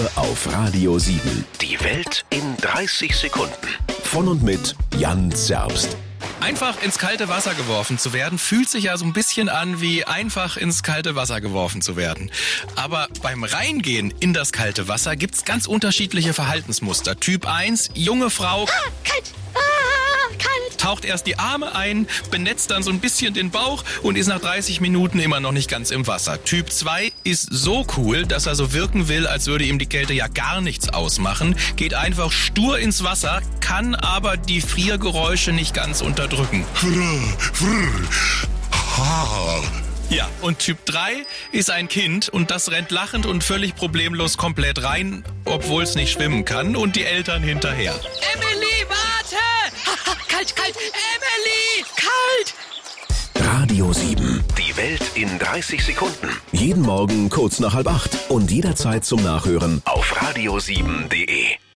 Nur auf Radio 7. Die Welt in 30 Sekunden. Von und mit Jan Zerbst. Einfach ins kalte Wasser geworfen zu werden, fühlt sich ja so ein bisschen an wie einfach ins kalte Wasser geworfen zu werden. Aber beim Reingehen in das kalte Wasser gibt's ganz unterschiedliche Verhaltensmuster. Typ 1, junge Frau. Ah, kalt. Taucht erst die Arme ein, benetzt dann so ein bisschen den Bauch und ist nach 30 Minuten immer noch nicht ganz im Wasser. Typ 2 ist so cool, dass er so wirken will, als würde ihm die Kälte ja gar nichts ausmachen, geht einfach stur ins Wasser, kann aber die Friergeräusche nicht ganz unterdrücken. Ja, und Typ 3 ist ein Kind und das rennt lachend und völlig problemlos komplett rein, obwohl es nicht schwimmen kann und die Eltern hinterher. Emily, kalt, kalt. Emily, kalt. Radio 7. Die Welt in 30 Sekunden. Jeden Morgen kurz nach halb acht und jederzeit zum Nachhören Auf radio7.de.